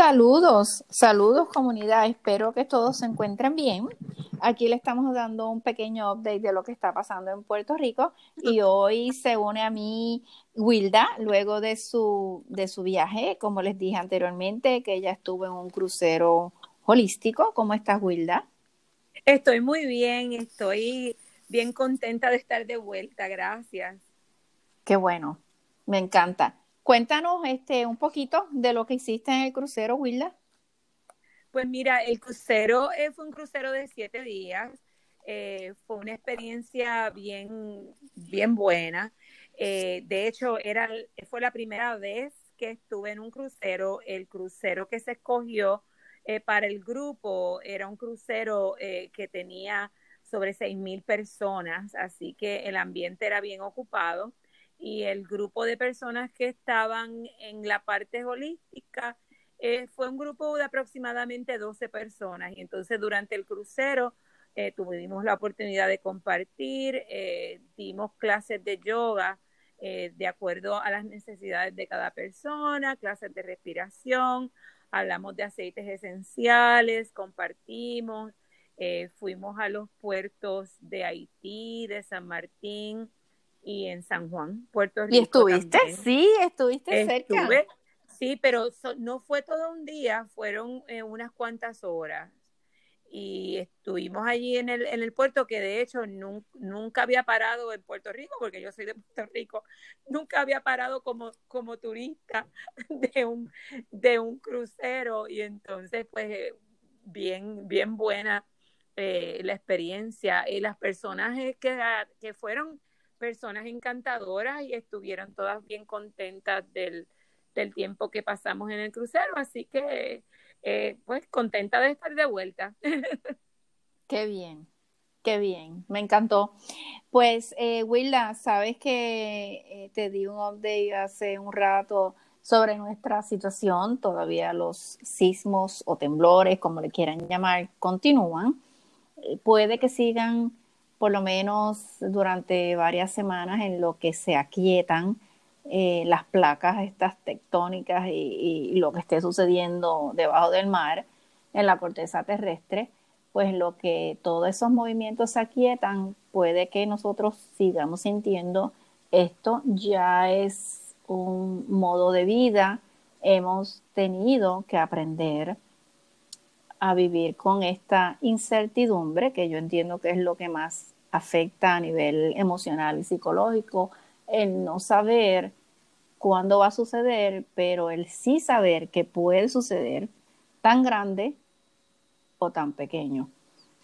Saludos, saludos comunidad, espero que todos se encuentren bien. Aquí le estamos dando un pequeño update de lo que está pasando en Puerto Rico y hoy se une a mí Wilda luego de su, de su viaje, como les dije anteriormente, que ella estuvo en un crucero holístico. ¿Cómo estás Wilda? Estoy muy bien, estoy bien contenta de estar de vuelta, gracias. Qué bueno, me encanta. Cuéntanos este, un poquito de lo que hiciste en el crucero, Wilda. Pues mira, el crucero eh, fue un crucero de siete días. Eh, fue una experiencia bien, bien buena. Eh, de hecho, era, fue la primera vez que estuve en un crucero. El crucero que se escogió para el grupo era un crucero que tenía sobre seis mil personas, así que el ambiente era bien ocupado y el grupo de personas que estaban en la parte holística eh, fue un grupo de aproximadamente 12 personas. Y entonces durante el crucero eh, tuvimos la oportunidad de compartir, eh, dimos clases de yoga de acuerdo a las necesidades de cada persona, clases de respiración, hablamos de aceites esenciales, compartimos, fuimos a los puertos de Haití, de San Martín, y en San Juan, Puerto Rico. ¿Y estuviste? Sí, estuviste cerca. Sí, pero no fue todo un día, fueron eh, unas cuantas horas. Y estuvimos allí en el, en el puerto, que de hecho nunca había parado en Puerto Rico, porque yo soy de Puerto Rico, nunca había parado como, como turista de un, de un crucero. Y entonces, pues, eh, bien, bien buena eh, la experiencia. Y las personajes que, que fueron personas encantadoras y estuvieron todas bien contentas del, tiempo que pasamos en el crucero, así que eh, pues contenta de estar de vuelta. Qué bien, qué bien, me encantó. Pues eh, Willa, sabes que eh, te di un update hace un rato sobre nuestra situación, todavía los sismos o temblores, como le quieran llamar, continúan. Eh, puede que sigan por lo menos durante varias semanas en lo que se aquietan eh, las placas estas tectónicas y, lo que esté sucediendo debajo del mar en la corteza terrestre, pues lo que todos esos movimientos se aquietan, puede que nosotros sigamos sintiendo esto. Ya es un modo de vida, hemos tenido que aprender a vivir con esta incertidumbre, que yo entiendo que es lo que más afecta a nivel emocional y psicológico, el no saber cuándo va a suceder, pero el sí saber que puede suceder tan grande o tan pequeño.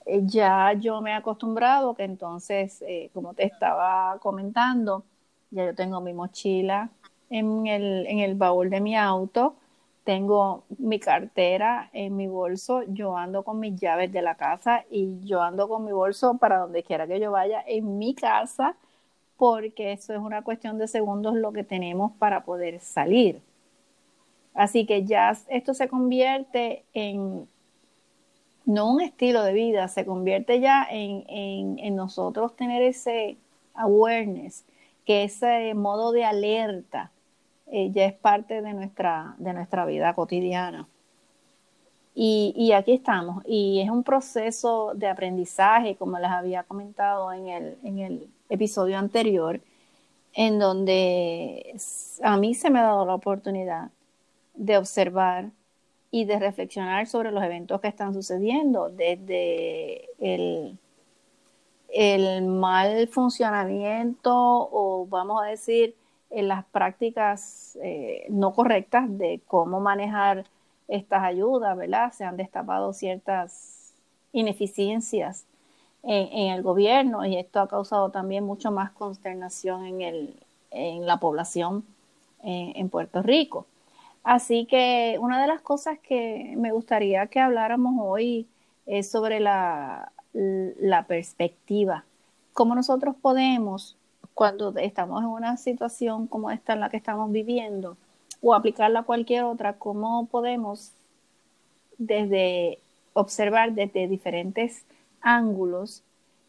Eh, ya yo me he acostumbrado que entonces, eh, como te estaba comentando, ya yo tengo mi mochila en el, en el baúl de mi auto, tengo mi cartera en mi bolso, yo ando con mis llaves de la casa y yo ando con mi bolso para donde quiera que yo vaya en mi casa, porque eso es una cuestión de segundos lo que tenemos para poder salir. Así que ya esto se convierte en no un estilo de vida, se convierte ya en, en, en nosotros tener ese awareness, que ese modo de alerta eh, ya es parte de nuestra, de nuestra vida cotidiana. Y, y, aquí estamos. Y es un proceso de aprendizaje, como les había comentado en el, en el episodio anterior, en donde a mí se me ha dado la oportunidad de observar y de reflexionar sobre los eventos que están sucediendo, desde el, el mal funcionamiento o vamos a decir en las prácticas eh, no correctas de cómo manejar estas ayudas, ¿verdad? Se han destapado ciertas ineficiencias en, el gobierno y esto ha causado también mucho más consternación en, el, en la población en, Puerto Rico. Así que una de las cosas que me gustaría que habláramos hoy es sobre la, la perspectiva, cómo nosotros podemos cuando estamos en una situación como esta en la que estamos viviendo o aplicarla a cualquier otra, cómo podemos desde observar desde diferentes ángulos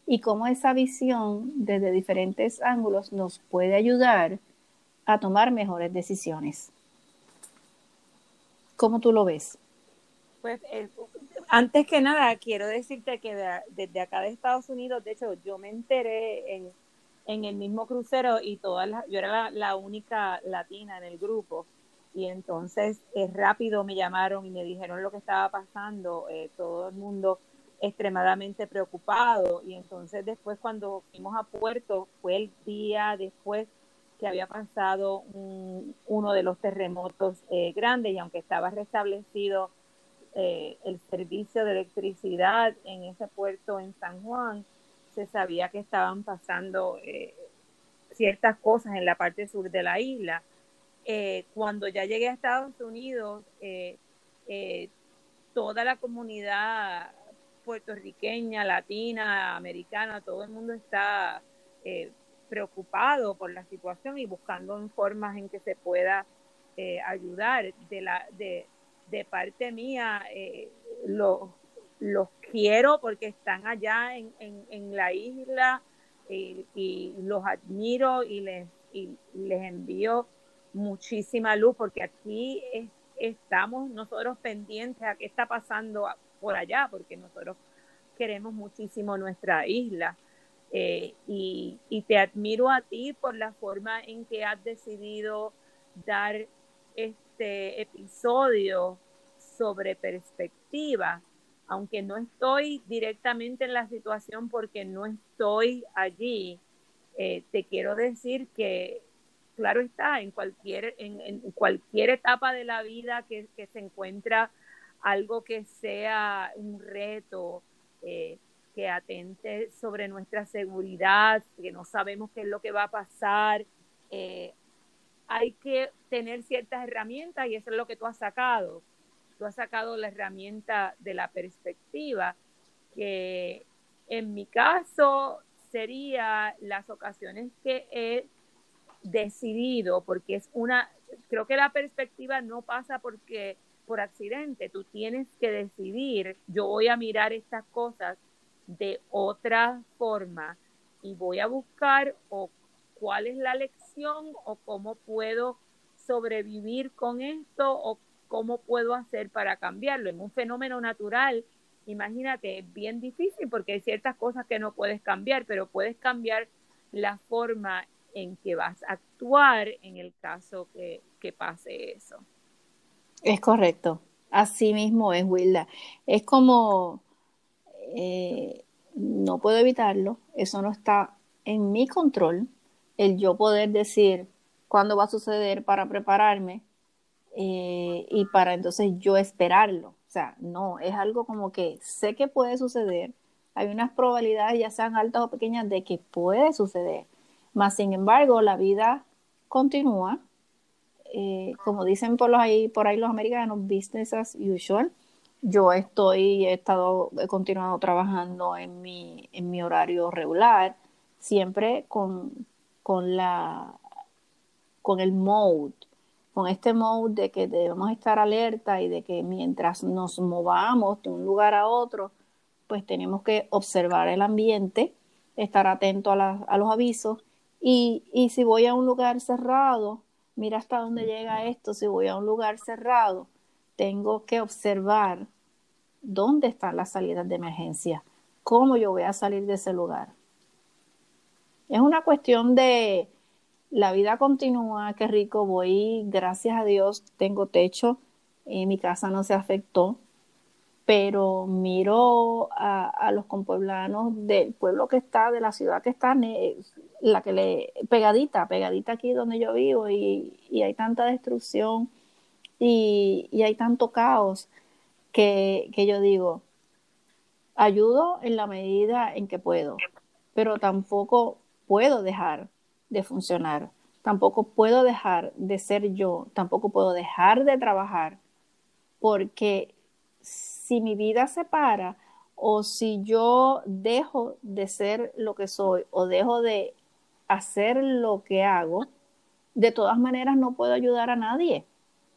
y cómo esa visión desde diferentes ángulos nos puede ayudar a tomar mejores decisiones. ¿Cómo tú lo ves? Pues eh, antes que nada, quiero decirte que desde acá de Estados Unidos, de hecho, yo me enteré en, el mismo crucero y todas yo era la, única latina en el grupo. Y entonces eh, rápido me llamaron y me dijeron lo que estaba pasando, eh, todo el mundo extremadamente preocupado. Y entonces después cuando fuimos a Puerto, fue el día después que había pasado uno de los terremotos eh, grandes y aunque estaba restablecido eh, el servicio de electricidad en ese puerto en San Juan, se sabía que estaban pasando eh, ciertas cosas en la parte sur de la isla. cuando ya llegué a Estados Unidos, toda la comunidad puertorriqueña, latina, americana, todo el mundo está preocupado por la situación y buscando formas en que se pueda eh, ayudar. De, la, de, de parte mía, eh, los, los quiero porque están allá en, en, la isla y los admiro y les, y les envío muchísima luz porque aquí estamos nosotros pendientes a qué está pasando por allá porque nosotros queremos muchísimo nuestra isla. Eh, y, te admiro a ti por la forma en que has decidido dar este episodio sobre perspectiva, aunque no estoy directamente en la situación porque no estoy allí, eh, te quiero decir que, claro está, en cualquier, en, cualquier etapa de la vida que, se encuentra algo que sea un reto, eh, que atente sobre nuestra seguridad, que no sabemos qué es lo que va a pasar. Eh, hay que tener ciertas herramientas y eso es lo que tú has sacado. Tú has sacado la herramienta de la perspectiva, que en mi caso sería las ocasiones que he decidido, porque es una, creo que la perspectiva no pasa porque por accidente, tú tienes que decidir, yo voy a mirar estas cosas de otra forma y voy a buscar o cuál es la lección o cómo puedo sobrevivir con esto o cómo puedo hacer para cambiarlo. En un fenómeno natural, imagínate, es bien difícil porque hay ciertas cosas que no puedes cambiar, pero puedes cambiar la forma en que vas a actuar en el caso que, pase eso. Es correcto. Así mismo es, Wilda. Es como eh, no puedo evitarlo, eso no está en mi control, el yo poder decir cuándo va a suceder para prepararme eh, y para entonces yo esperarlo. O sea, no, es algo como que sé que puede suceder, hay unas probabilidades, ya sean altas o pequeñas, de que puede suceder. Más sin embargo, la vida continúa. Eh, como dicen por, ahí, por ahí los americanos, business as usual yo estoy, he estado, he continuado trabajando en mi, en mi horario regular, siempre con, con la, con el mode, con este mode de que debemos estar alerta y de que mientras nos movamos de un lugar a otro, pues tenemos que observar el ambiente, estar atento a, los avisos y, y si voy a un lugar cerrado, mira hasta dónde llega esto, si voy a un lugar cerrado, tengo que observar dónde están las salidas de emergencia, cómo yo voy a salir de ese lugar. Es una cuestión de la vida continúa, qué rico, voy, gracias a Dios, tengo techo, y mi casa no se afectó, pero miro a, los compueblanos del pueblo que está, de la ciudad que está, la que le, pegadita, pegadita aquí donde yo vivo, y, hay tanta destrucción y, y hay tanto caos que, que yo digo, ayudo en la medida en que puedo, pero tampoco puedo dejar de funcionar, tampoco puedo dejar de ser yo, tampoco puedo dejar de trabajar, porque si mi vida se para o si yo dejo de ser lo que soy o dejo de hacer lo que hago, de todas maneras no puedo ayudar a nadie.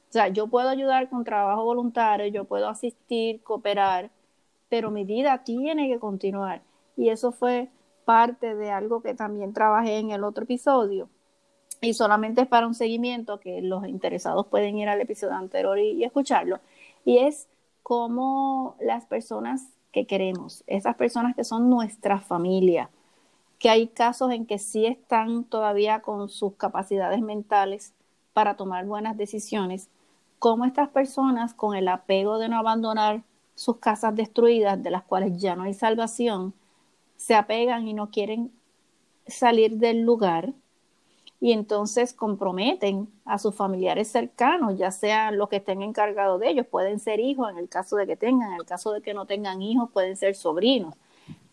O sea, yo puedo ayudar con trabajo voluntario, yo puedo asistir, cooperar, pero mi vida tiene que continuar. Y eso fue parte de algo que también trabajé en el otro episodio, y solamente es para un seguimiento que los interesados pueden ir al episodio anterior y, escucharlo, y es cómo las personas que queremos, esas personas que son nuestra familia, que hay casos en que sí están todavía con sus capacidades mentales para tomar buenas decisiones, cómo estas personas con el apego de no abandonar sus casas destruidas, de las cuales ya no hay salvación, se apegan y no quieren salir del lugar y entonces comprometen a sus familiares cercanos, ya sean los que estén encargados de ellos, pueden ser hijos en el caso de que tengan, en el caso de que no tengan hijos pueden ser sobrinos,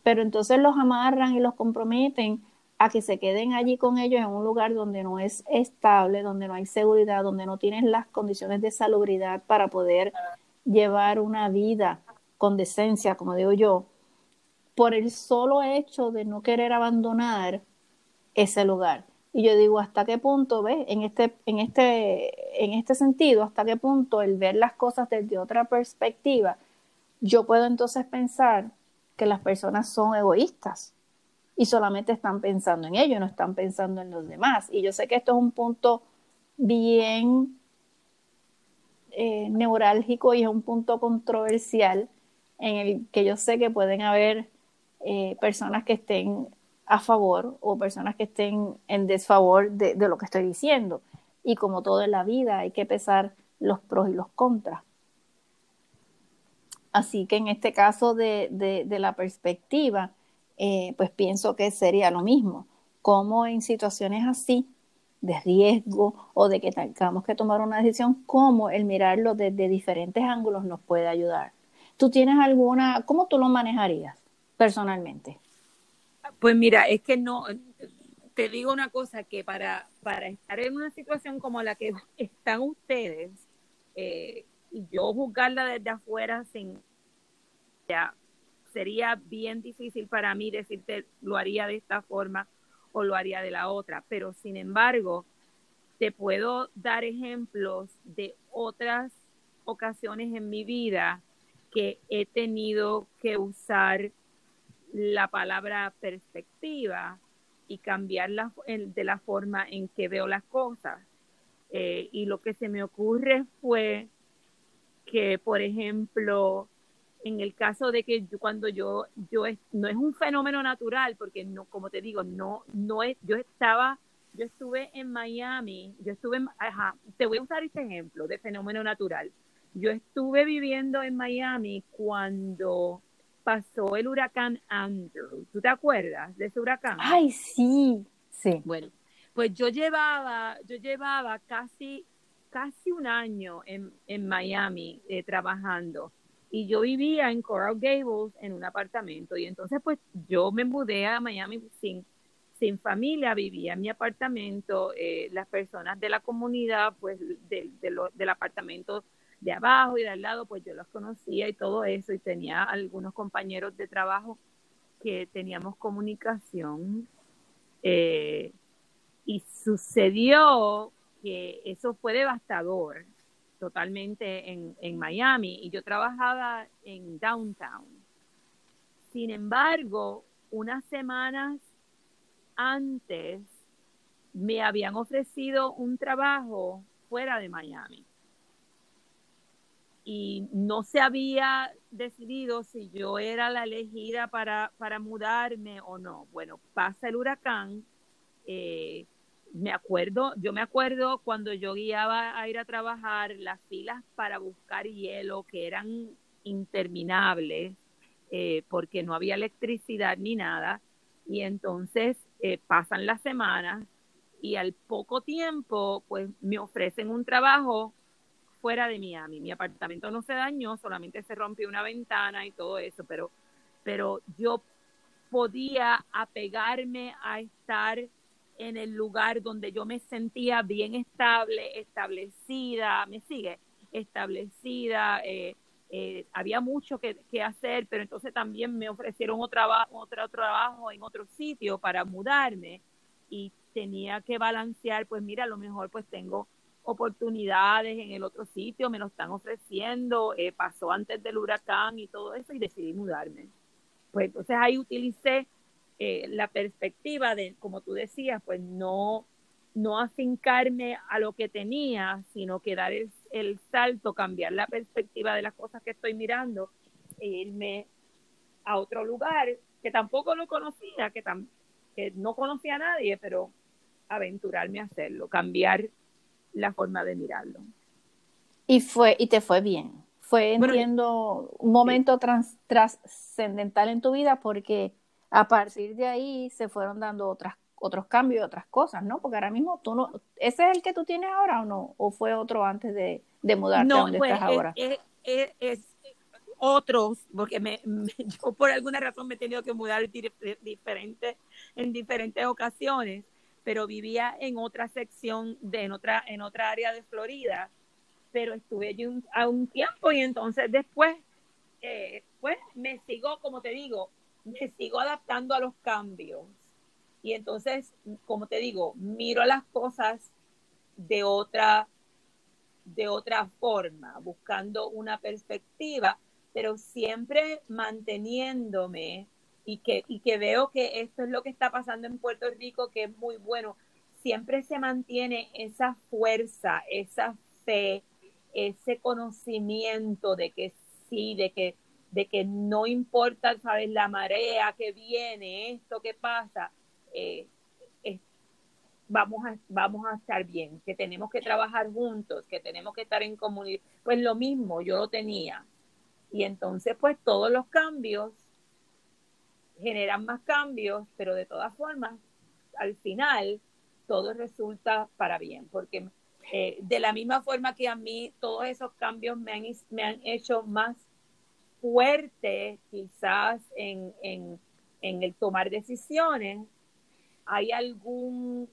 pero entonces los amarran y los comprometen a que se queden allí con ellos en un lugar donde no es estable, donde no hay seguridad, donde no tienen las condiciones de salubridad para poder llevar una vida con decencia, como digo yo, por el solo hecho de no querer abandonar ese lugar. Y yo digo, ¿hasta qué punto, ves? En este, en este, en este sentido, ¿hasta qué punto el ver las cosas desde otra perspectiva, yo puedo entonces pensar que las personas son egoístas y solamente están pensando en ellos, no están pensando en los demás. Y yo sé que esto es un punto bien eh, neurálgico y es un punto controversial en el que yo sé que pueden haber eh, personas que estén a favor o personas que estén en desfavor de, lo que estoy diciendo. Y como todo en la vida, hay que pesar los pros y los contras. Así que en este caso de, de la perspectiva, eh, pues pienso que sería lo mismo. Como en situaciones así, de riesgo o de que tengamos que tomar una decisión, cómo el mirarlo desde diferentes ángulos nos puede ayudar. ¿Tú tienes alguna, cómo tú lo manejarías personalmente? Pues mira, es que no, te digo una cosa, que para, para estar en una situación como la que están ustedes, eh, yo juzgarla desde afuera sin, ya, sería bien difícil para mí decirte lo haría de esta forma o lo haría de la otra, pero sin embargo, te puedo dar ejemplos de otras ocasiones en mi vida que he tenido que usar la palabra perspectiva y cambiarla de la forma en que veo las cosas. Eh, y lo que se me ocurre fue que, por ejemplo, en el caso de que cuando yo, yo no es un fenómeno natural, porque no, como te digo, no, no es, yo estaba, yo estuve en Miami, yo estuve, ajá, te voy a usar este ejemplo de fenómeno natural. Yo estuve viviendo en Miami cuando pasó el huracán Andrew. ¿Tú te acuerdas de ese huracán? Ay, sí, sí. Bueno, pues yo llevaba, yo llevaba casi, casi un año en, en Miami eh, trabajando y yo vivía en Coral Gables en un apartamento y entonces pues yo me mudé a Miami sin, sin familia, vivía en mi apartamento, eh, las personas de la comunidad pues de, del apartamento de abajo y de al lado pues yo los conocía y todo eso y tenía algunos compañeros de trabajo que teníamos comunicación eh, y sucedió que eso fue devastador totalmente en, en Miami y yo trabajaba en downtown. Sin embargo, unas semanas antes me habían ofrecido un trabajo fuera de Miami. Y no se había decidido si yo era la elegida para, para mudarme o no. Bueno, pasa el huracán, eh, me acuerdo, yo me acuerdo cuando yo guiaba a ir a trabajar, las filas para buscar hielo que eran interminables eh, porque no había electricidad ni nada. Y entonces eh, pasan las semanas y al poco tiempo pues me ofrecen un trabajo fuera de Miami. Mi apartamento no se dañó, solamente se rompió una ventana y todo eso, pero, pero yo podía apegarme a estar en el lugar donde yo me sentía bien estable, establecida, me sigue, establecida, eh, eh, había mucho que, hacer, pero entonces también me ofrecieron otro, otro trabajo en otro sitio para mudarme y tenía que balancear, pues mira, a lo mejor pues tengo oportunidades en el otro sitio, me lo están ofreciendo, eh, pasó antes del huracán y todo eso y decidí mudarme. Pues entonces ahí utilicé eh, la perspectiva de, como tú decías, pues no, no afincarme a lo que tenía, sino que dar el, salto, cambiar la perspectiva de las cosas que estoy mirando e irme a otro lugar que tampoco lo conocía, que, que no conocía a nadie, pero aventurarme a hacerlo, cambiar la forma de mirarlo. Y fue, y te fue bien. Fue, entiendo, un momento trascendental en tu vida porque a partir de ahí se fueron dando otras, otros cambios, otras cosas, ¿no? Porque ahora mismo tú no, ¿ese es el que tú tienes ahora o no? ¿O fue otro antes de, de mudarte a donde pues, estás ahora? Es, es, otros, porque me, yo por alguna razón me he tenido que mudar diferente, en diferentes ocasiones, pero vivía en otra sección, de, en, otra, en otra área de Florida pero estuve allí un, a un tiempo y entonces después, eh, pues me sigo, como te digo, me sigo adaptando a los cambios. Y entonces, como te digo, miro las cosas de otra, de otra forma, buscando una perspectiva, pero siempre manteniéndome y que, y que veo que esto es lo que está pasando en Puerto Rico, que es muy bueno. Siempre se mantiene esa fuerza, esa fe, ese conocimiento de que sí, de que, de que no importa, ¿sabes? La marea que viene, esto que pasa, eh, vamos, a, vamos a estar bien, que tenemos que trabajar juntos, que tenemos que estar en comunidad. Pues lo mismo, yo lo tenía. Y entonces, pues todos los cambios generan más cambios, pero de todas formas, al final, todo resulta para bien, porque eh, de la misma forma que a mí todos esos cambios me han, me han hecho más fuerte quizás en, en, el tomar decisiones, ¿hay algún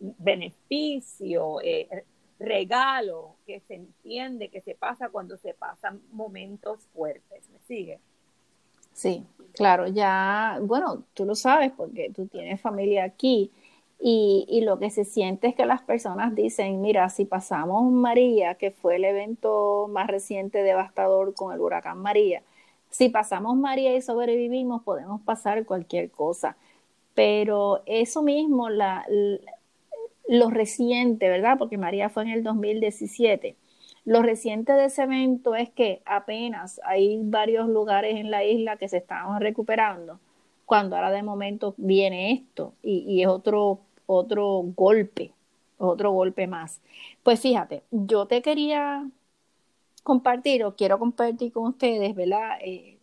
beneficio, eh, regalo que se entiende que se pasa cuando se pasan momentos fuertes? ¿Me sigue? Sí, claro, ya, bueno, tú lo sabes porque tú tienes familia aquí y, y, lo que se siente es que las personas dicen, mira, si pasamos María, que fue el evento más reciente devastador con el huracán María, si pasamos María y sobrevivimos, podemos pasar cualquier cosa. Pero eso mismo, la, lo reciente, ¿verdad? Porque María fue en el 2017. Lo reciente de ese evento es que apenas hay varios lugares en la isla que se estaban recuperando, cuando ahora de momento viene esto y, y es otro otro golpe, otro golpe más. Pues fíjate, yo te quería compartir o quiero compartir con ustedes, ¿verdad? Eh,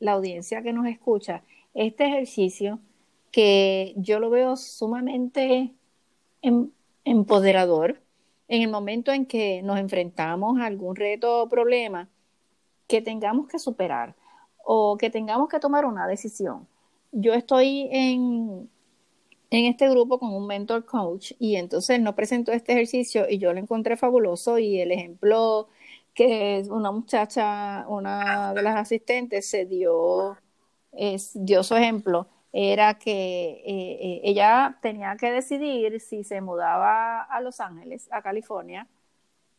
la audiencia que nos escucha, este ejercicio que yo lo veo sumamente em, empoderador en el momento en que nos enfrentamos a algún reto o problema que tengamos que superar o que tengamos que tomar una decisión. Yo estoy en, en este grupo con un mentor coach y entonces no presentó este ejercicio y yo lo encontré fabuloso y el ejemplo que una muchacha, una de las asistentes se dio, dio su ejemplo, era que eh, eh, ella tenía que decidir si se mudaba a Los Ángeles, a California,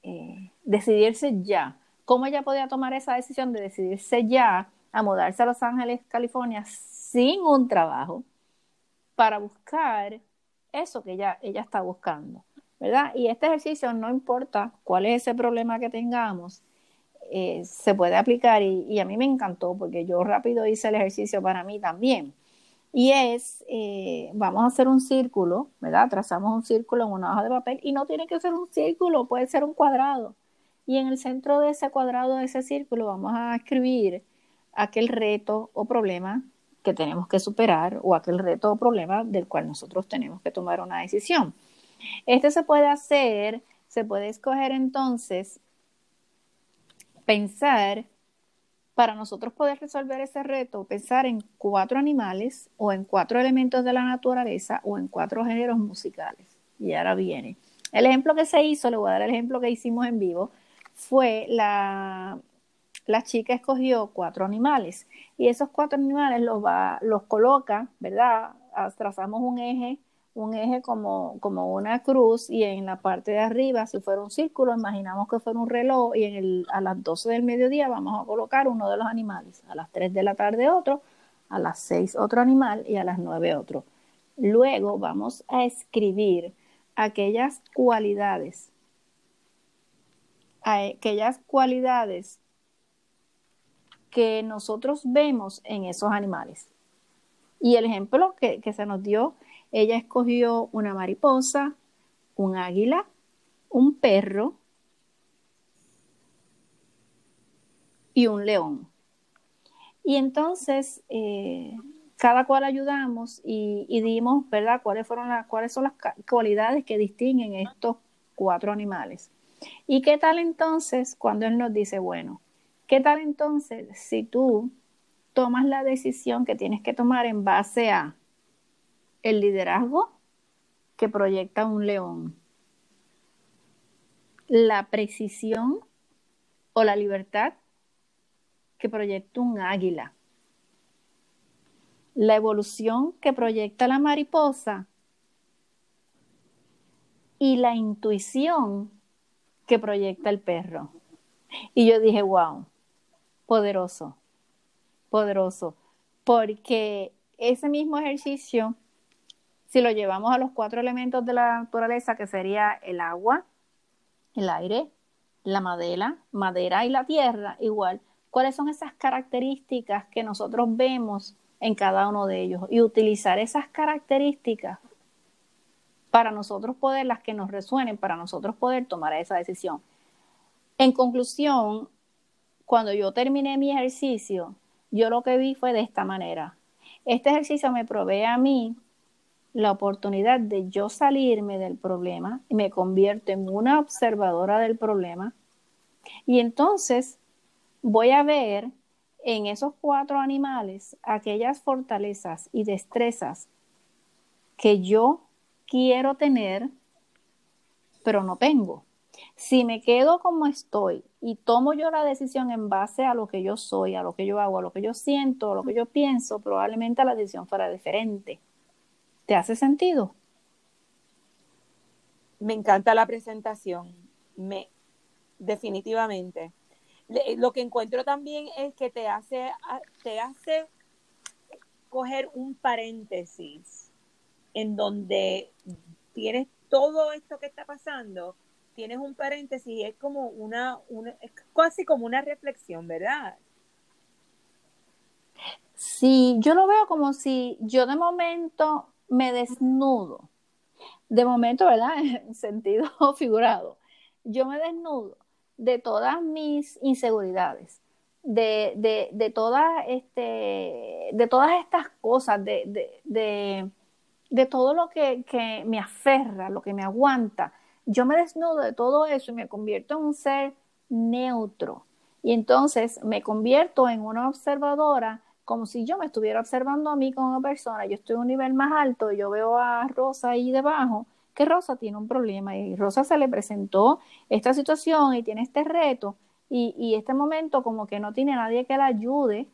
eh, decidirse ya. ¿Cómo ella podía tomar esa decisión de decidirse ya a mudarse a Los Ángeles, California, sin un trabajo? para buscar eso que ella, ella está buscando, ¿verdad? Y este ejercicio, no importa cuál es ese problema que tengamos, se puede aplicar y, a mí me encantó porque yo rápido hice el ejercicio para mí también. Y es, eh, vamos a hacer un círculo, ¿verdad? Trazamos un círculo en una hoja de papel y no tiene que ser un círculo, puede ser un cuadrado. Y en el centro de ese cuadrado, de ese círculo, vamos a escribir aquel reto o problema que tenemos que superar o aquel reto o problema del cual nosotros tenemos que tomar una decisión. Este se puede hacer, se puede escoger entonces pensar para nosotros poder resolver ese reto, pensar en cuatro animales o en cuatro elementos de la naturaleza o en cuatro géneros musicales. Y ahora viene. El ejemplo que se hizo, le voy a dar el ejemplo que hicimos en vivo, fue la, la chica escogió cuatro animales y esos cuatro animales los, va, los coloca, ¿verdad? Trazamos un eje, un eje como, como una cruz y en la parte de arriba, si fuera un círculo, imaginamos que fuera un reloj y en el, a las 12 del mediodía vamos a colocar uno de los animales, a las 3 de la tarde otro, a las 6 otro animal y a las 9 otro. Luego vamos a escribir aquellas cualidades, aquellas cualidades que nosotros vemos en esos animales. Y el ejemplo que, que se nos dio, ella escogió una mariposa, un águila, un perro y un león. Y entonces, eh, cada cual ayudamos y, dimos, ¿verdad?, cuáles, fueron las, cuáles son las cualidades que distinguen estos cuatro animales. ¿Y qué tal entonces cuando Él nos dice, bueno, qué tal entonces si tú tomas la decisión que tienes que tomar en base a el liderazgo que proyecta un león, la precisión o la libertad que proyecta un águila, la evolución que proyecta la mariposa. Y la intuición que proyecta el perro. Y yo dije, wow, poderoso, poderoso, porque ese mismo ejercicio, si lo llevamos a los cuatro elementos de la naturaleza, que sería el agua, el aire, la madera, madera y la tierra, igual, ¿cuáles son esas características que nosotros vemos en cada uno de ellos? Y utilizar esas características para nosotros poder, las que nos resuenen, para nosotros poder tomar esa decisión. En conclusión, cuando yo terminé mi ejercicio, yo lo que vi fue de esta manera. Este ejercicio me provee a mí la oportunidad de yo salirme del problema me convierto en una observadora del problema. Y entonces voy a ver en esos cuatro animales aquellas fortalezas y destrezas que yo quiero tener, pero no tengo. Si me quedo como estoy y tomo yo la decisión en base a lo que yo soy, a lo que yo hago, a lo que yo siento, a lo que yo pienso, probablemente la decisión fuera diferente. ¿Te hace sentido? Me encanta la presentación. Me definitivamente. Lo que encuentro también es que te hace te hace coger un paréntesis en donde tienes todo esto que está pasando, tienes un paréntesis y es como una, una es casi como una reflexión, ¿verdad? Sí, yo lo veo como si yo de momento me desnudo. De momento, ¿verdad? En sentido figurado. Yo me desnudo de todas mis inseguridades, de, de, de, todas, este, de todas estas cosas, de, de, de todo lo que, que me aferra, lo que me aguanta. Yo me desnudo de todo eso y me convierto en un ser neutro. Y entonces me convierto en una observadora como si yo me estuviera observando a mí como persona, yo estoy en un nivel más alto yo veo a Rosa ahí debajo, que Rosa tiene un problema y Rosa se le presentó esta situación y tiene este reto y, este momento como que no tiene nadie que la ayude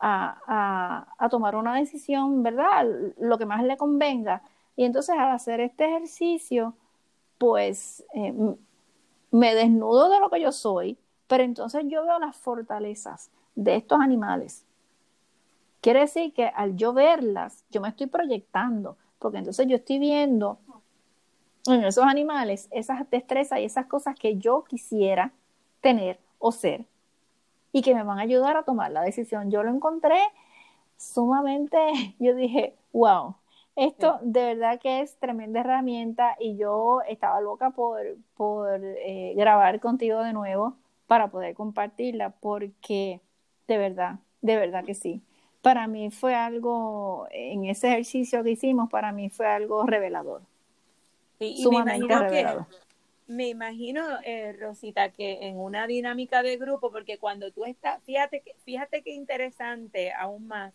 a, a, tomar una decisión, ¿verdad? Lo que más le convenga. Y entonces al hacer este ejercicio, pues eh, me desnudo de lo que yo soy, pero entonces yo veo las fortalezas de estos animales Quiere decir que al yo verlas, yo me estoy proyectando, porque entonces yo estoy viendo en esos animales esas destrezas y esas cosas que yo quisiera tener o ser y que me van a ayudar a tomar la decisión. Yo lo encontré sumamente, yo dije, wow, esto de verdad que es tremenda herramienta y yo estaba loca por, por eh, grabar contigo de nuevo para poder compartirla porque de verdad, de verdad que sí para mí fue algo, en ese ejercicio que hicimos, para mí fue algo revelador. y sumamente me revelador. me imagino, eh, Rosita, que en una dinámica de grupo, porque cuando tú estás, fíjate que, fíjate qué interesante aún más,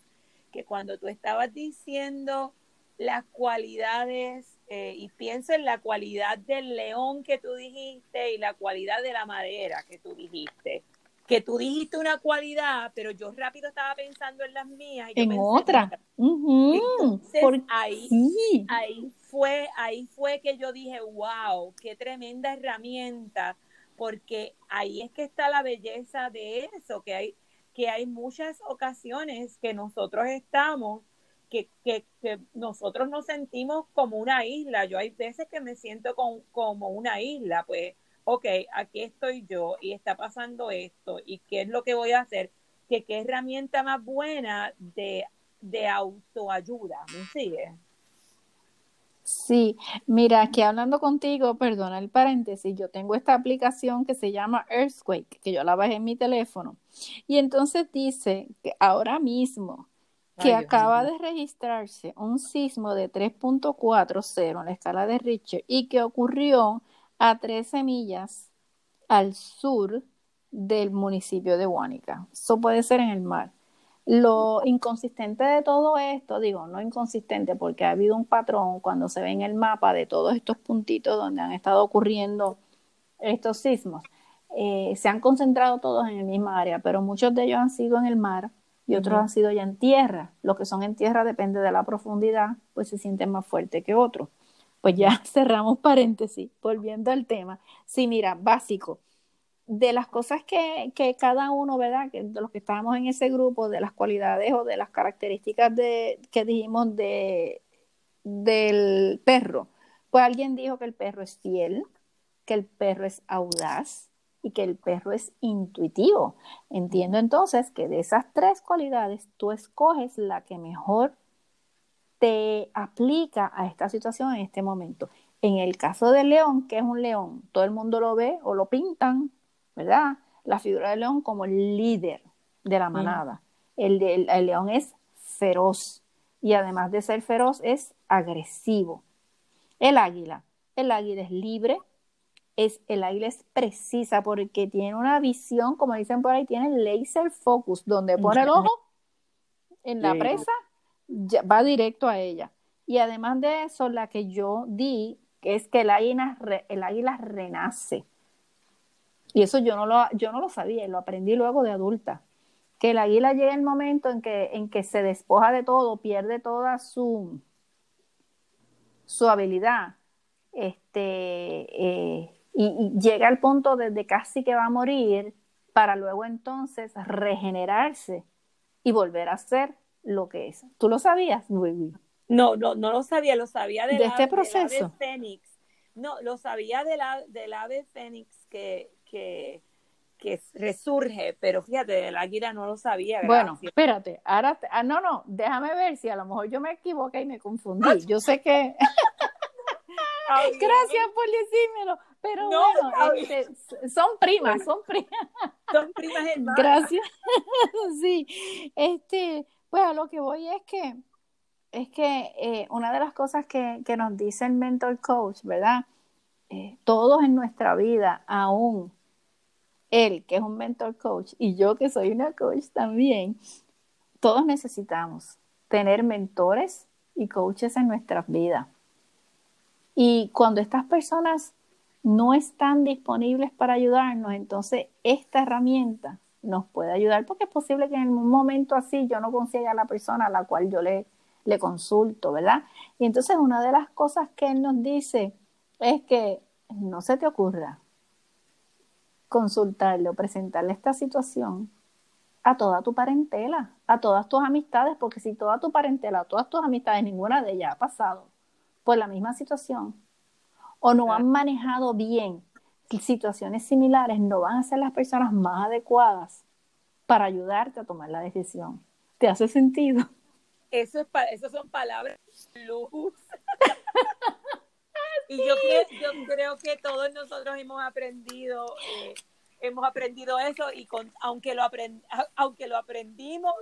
que cuando tú estabas diciendo las cualidades, eh, y pienso en la cualidad del león que tú dijiste y la cualidad de la madera que tú dijiste que tú dijiste una cualidad, pero yo rápido estaba pensando en las mías. Y en otra. ahí, ahí, fue, ahí fue que yo dije, wow, qué tremenda herramienta, porque ahí es que está la belleza de eso, que hay, que hay muchas ocasiones que nosotros estamos que, que, nosotros nos sentimos como una isla. Yo hay veces que me siento como una isla, pues, ok, aquí estoy yo y está pasando esto y qué es lo que voy a hacer, que qué herramienta más buena de, de autoayuda, ¿me sigue? Sí, mira, aquí hablando contigo, perdona el paréntesis, yo tengo esta aplicación que se llama Earthquake, que yo la bajé en mi teléfono, y entonces dice que ahora mismo que acaba de registrarse un sismo de 3.40 en la escala de Richter y que ocurrió a 13 millas al sur del municipio de Huánica. Eso puede ser en el mar. Lo inconsistente de todo esto, digo, no inconsistente porque ha habido un patrón cuando se ve en el mapa de todos estos puntitos donde han estado ocurriendo estos sismos. Eh, se han concentrado todos en el mismo área, pero muchos de ellos han sido en el mar y otros han sido ya en tierra. Los que son en tierra depende de la profundidad, pues se sienten más fuertes que otros. Pues ya cerramos paréntesis, volviendo al tema. Sí, mira, básico de las cosas que, que cada uno, ¿verdad? De los que estábamos en ese grupo, de las cualidades o de las características de, que dijimos de, del perro, pues alguien dijo que el perro es fiel, que el perro es audaz y que el perro es intuitivo. Entiendo entonces que de esas tres cualidades tú escoges la que mejor te aplica a esta situación en este momento. En el caso del león, que es un león, todo el mundo lo ve o lo pintan ¿verdad? La figura del león como el líder de la manada. El, el, león es feroz y además de ser feroz es agresivo. El águila, el águila es libre, es, el águila es precisa porque tiene una visión, como dicen por ahí, tiene laser focus, donde pone el ojo en la presa, va directo a ella. Y además de eso, la que yo di es que el águila, el águila renace. Y eso yo no lo, yo no lo sabía, lo aprendí luego de adulta. Que el águila llega el momento en que, en que se despoja de todo, pierde toda su, su habilidad, este, eh, y, llega al punto de, casi que va a morir para luego entonces regenerarse y volver a ser lo que es. ¿Tú lo sabías, Luis? No, no, no lo sabía, lo sabía de, este proceso. fénix. No, lo sabía de la, del ave fénix que, que, resurge, pero fíjate, el águila no lo sabía. Bueno, espérate, ahora, ah, no, no, déjame ver si a lo mejor yo me equivoqué y me confundí. Yo sé que... Gracias por decírmelo, pero bueno, este, son primas, son primas. Son primas hermanas. Gracias. sí, este, pues a lo que voy es que es que eh, una de las cosas que, que, nos dice el mentor coach, ¿verdad? Eh, todos en nuestra vida, aún él, que es un mentor coach, y yo, que soy una coach también, todos necesitamos tener mentores y coaches en nuestras vidas. Y cuando estas personas no están disponibles para ayudarnos, entonces esta herramienta nos puede ayudar, porque es posible que en un momento así yo no consiga a la persona a la cual yo le, le consulto, ¿verdad? Y entonces una de las cosas que él nos dice es que no se te ocurra consultarle o presentarle esta situación a toda tu parentela, a todas tus amistades, porque si toda tu parentela, todas tus amistades, ninguna de ellas ha pasado por la misma situación o no han manejado bien situaciones similares, no van a ser las personas más adecuadas para ayudarte a tomar la decisión. ¿Te hace sentido? Eso, es eso son palabras luz. Y yo creo, yo creo que todos nosotros hemos aprendido, eh, hemos aprendido eso y con, aunque lo aunque lo aprendimos,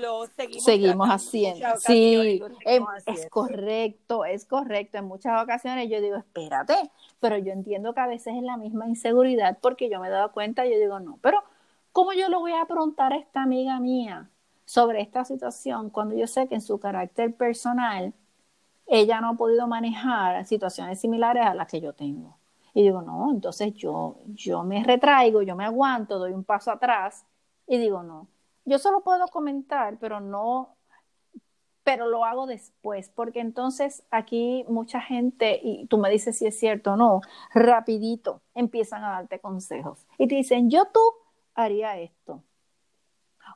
lo seguimos, seguimos haciendo. Sí, em, es, correcto, es correcto. En muchas ocasiones yo digo, espérate, pero yo entiendo que a veces es la misma inseguridad porque yo me he dado cuenta y yo digo, no, pero ¿cómo yo lo voy a preguntar a esta amiga mía sobre esta situación cuando yo sé que en su carácter personal ella no ha podido manejar situaciones similares a las que yo tengo. Y digo, no, entonces yo, yo me retraigo, yo me aguanto, doy un paso atrás y digo, no, yo solo puedo comentar, pero no, pero lo hago después, porque entonces aquí mucha gente, y tú me dices si es cierto o no, rapidito empiezan a darte consejos y te dicen, yo tú haría esto.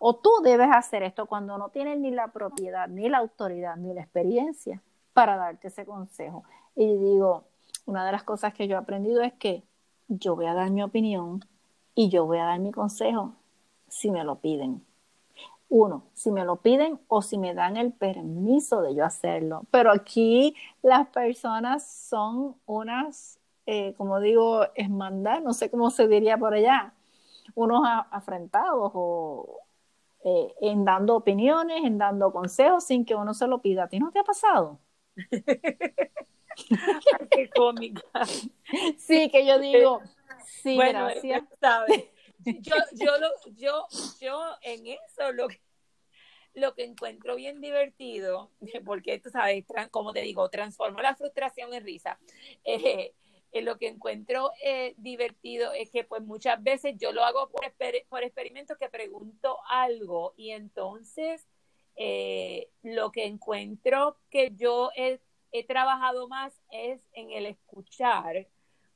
o tú debes hacer esto cuando no tienes ni la propiedad, ni la autoridad, ni la experiencia para darte ese consejo. Y digo, una de las cosas que yo he aprendido es que yo voy a dar mi opinión y yo voy a dar mi consejo si me lo piden. Uno, si me lo piden o si me dan el permiso de yo hacerlo. Pero aquí las personas son unas, eh, como digo, es mandar, no sé cómo se diría por allá, unos afrentados o eh, en dando opiniones, en dando consejos sin que uno se lo pida. ¿A ti no te ha pasado? Qué cómica. Sí, que yo digo, sí, bueno, gracias. ¿sabes? Yo, yo, lo, yo, yo en eso lo que, lo que encuentro bien divertido, porque tú sabes, como te digo, transformo la frustración en risa. Eh, eh, lo que encuentro eh, divertido es que pues muchas veces yo lo hago por, por experimentos que pregunto algo y entonces lo que encuentro que yo he he trabajado más es en el escuchar,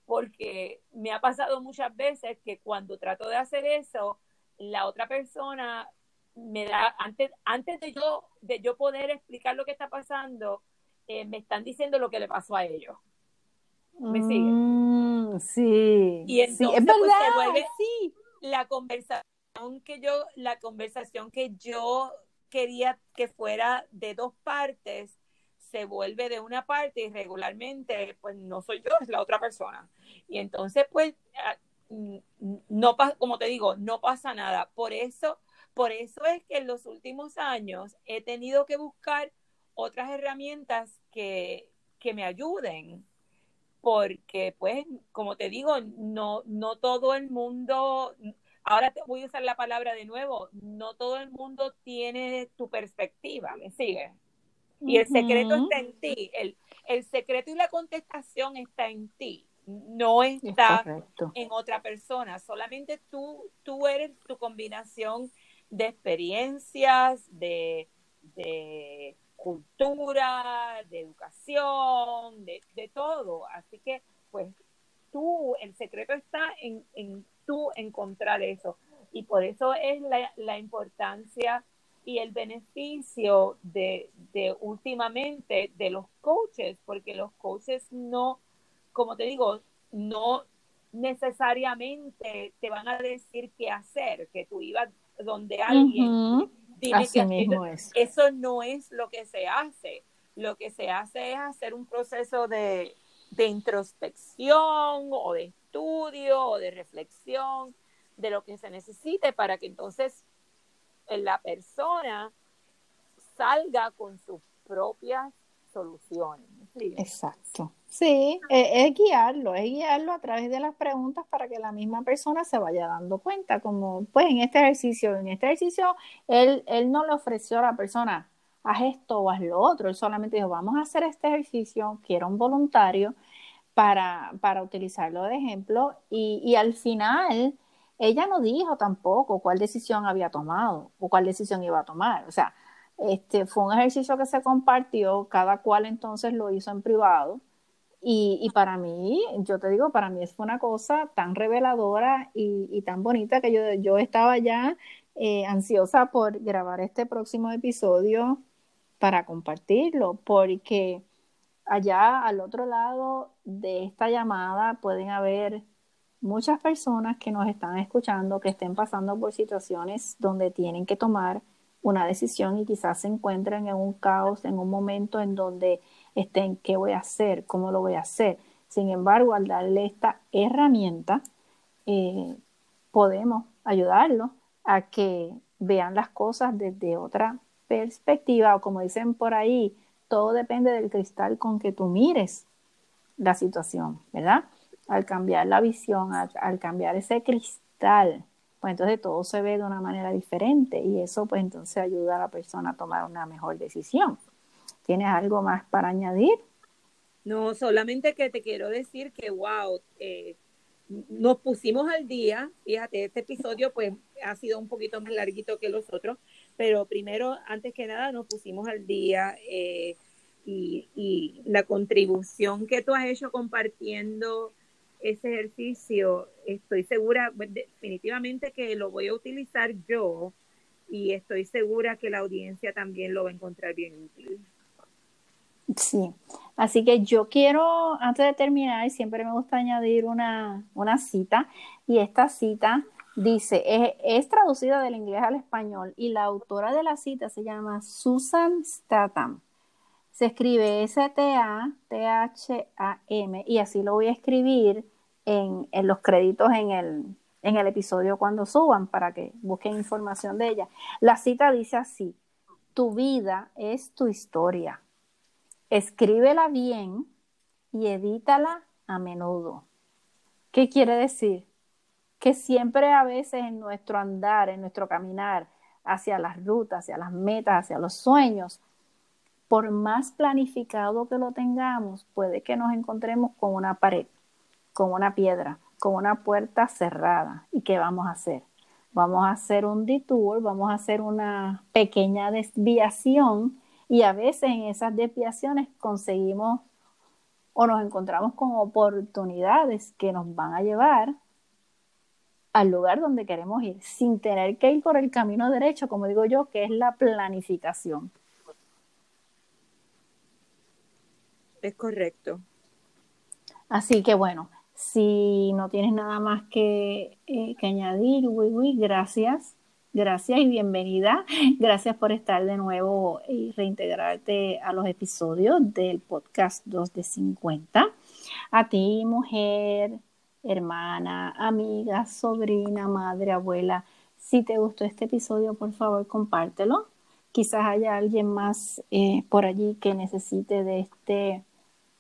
porque me ha pasado muchas veces que cuando trato de hacer eso, la otra persona me da, antes, antes de yo, de yo poder explicar lo que está pasando, eh, me están diciendo lo que le pasó a ellos. ¿Me mm, sí. Y entonces es pues, se vuelve sí. la conversación que yo, la conversación que yo quería que fuera de dos partes, se vuelve de una parte y regularmente pues no soy yo, es la otra persona. Y entonces pues ah, no como te digo, no pasa nada. Por eso, por eso es que en los últimos años he tenido que buscar otras herramientas que, que me ayuden. Porque, pues, como te digo, no, no todo el mundo, ahora te voy a usar la palabra de nuevo, no todo el mundo tiene tu perspectiva, ¿me sigue? Y el secreto está en ti. El, el secreto y la contestación está en ti. No está en otra persona. Solamente tú, tú eres tu combinación de experiencias, de, de cultura, de educación, de, de, todo. Así que, pues, tú, el secreto está en, en tú encontrar eso. Y por eso es la, la importancia y el beneficio de, de, últimamente de los coaches, porque los coaches no, como te digo, no necesariamente te van a decir qué hacer, que tú ibas donde alguien tiene que mismo es. Eso no es lo que se hace. Lo que se hace es hacer un proceso de, de introspección o de estudio o de reflexión de lo que se necesite para que entonces la persona salga con sus propias soluciones. Exacto. Sí, es, guiarlo, es guiarlo a través de las preguntas para que la misma persona se vaya dando cuenta, como pues en este ejercicio, en este ejercicio él, él no le ofreció a la persona, haz esto o haz lo otro, él solamente dijo, vamos a hacer este ejercicio, quiero un voluntario para, para utilizarlo de ejemplo y, y al final ella no dijo tampoco cuál decisión había tomado o cuál decisión iba a tomar. O sea, este fue un ejercicio que se compartió, cada cual entonces lo hizo en privado. Y, y para mí, yo te digo, para mí fue una cosa tan reveladora y, y tan bonita que yo, yo estaba ya eh, ansiosa por grabar este próximo episodio para compartirlo, porque allá al otro lado de esta llamada pueden haber muchas personas que nos están escuchando que estén pasando por situaciones donde tienen que tomar una decisión y quizás se encuentren en un caos, en un momento en donde estén, ¿qué voy a hacer? ¿Cómo lo voy a hacer? Sin embargo, al darle esta herramienta, eh, podemos ayudarlos a que vean las cosas desde otra perspectiva o como dicen por ahí, todo depende del cristal con que tú mires la situación, ¿verdad? Al cambiar la visión, al, cambiar ese cristal, pues entonces todo se ve de una manera diferente y eso pues entonces ayuda a la persona a tomar una mejor decisión. ¿Tienes algo más para añadir? No, solamente que te quiero decir que, wow, eh, nos pusimos al día, fíjate, este episodio pues ha sido un poquito más larguito que los otros, pero primero, antes que nada, nos pusimos al día eh, y, y la contribución que tú has hecho compartiendo ese ejercicio, estoy segura, definitivamente que lo voy a utilizar yo y estoy segura que la audiencia también lo va a encontrar bien útil. Sí, así que yo quiero, antes de terminar, siempre me gusta añadir una, una cita, y esta cita dice, es, traducida del inglés al español, y la autora de la cita se llama Susan Statham. Se escribe S-T-A-T-H-A-M, y así lo voy a escribir en, en los créditos en el, en el episodio cuando suban para que busquen información de ella. La cita dice así, tu vida es tu historia escríbela bien y edítala a menudo. ¿Qué quiere decir? Que siempre a veces en nuestro andar, en nuestro caminar hacia las rutas, hacia las metas, hacia los sueños, por más planificado que lo tengamos, puede que nos encontremos con una pared, con una piedra, con una puerta cerrada. ¿Y qué vamos a hacer? Vamos a hacer un detour, vamos a hacer una pequeña desviación y a veces en esas desviaciones conseguimos o nos encontramos con oportunidades que nos van a llevar al lugar donde queremos ir, sin tener que ir por el camino derecho, como digo yo, que es la planificación. Es correcto. Así que bueno, si no tienes nada más que, eh, que añadir, Wiwi, gracias Gracias y bienvenida. Gracias por estar de nuevo y reintegrarte a los episodios del podcast 2 de 50. A ti, mujer, hermana, amiga, sobrina, madre, abuela, si te gustó este episodio, por favor, compártelo. Quizás haya alguien más eh, por allí que necesite de este,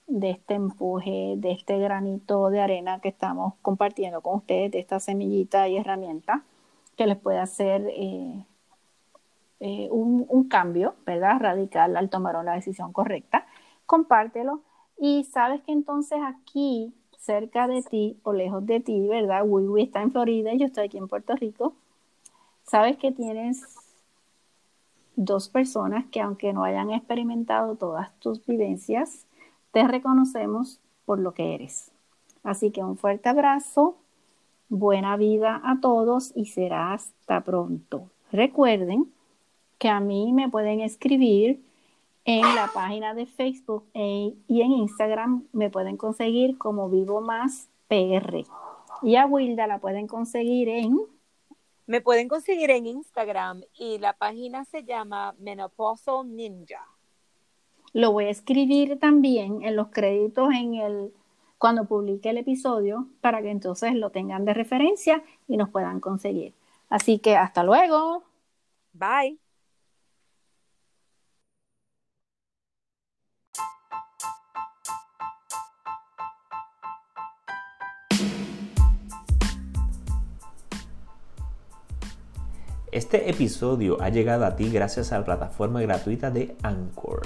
de este empuje, de este granito de arena que estamos compartiendo con ustedes, de esta semillita y herramienta que les puede hacer eh, eh, un, cambio, ¿verdad? Radical al tomar una decisión correcta. Compártelo y sabes que entonces aquí, cerca de ti o lejos de ti, ¿verdad? Wiwi está en Florida y yo estoy aquí en Puerto Rico. Sabes que tienes dos personas que aunque no hayan experimentado todas tus vivencias, te reconocemos por lo que eres. Así que un fuerte abrazo Buena vida a todos y será hasta pronto. Recuerden que a mí me pueden escribir en la página de Facebook e, y en Instagram me pueden conseguir como Vivo Más PR. Y a Wilda la pueden conseguir en... Me pueden conseguir en Instagram y la página se llama Menopausal Ninja. Lo voy a escribir también en los créditos en el cuando publique el episodio para que entonces lo tengan de referencia y nos puedan conseguir. Así que hasta luego. Bye. Este episodio ha llegado a ti gracias a la plataforma gratuita de Anchor.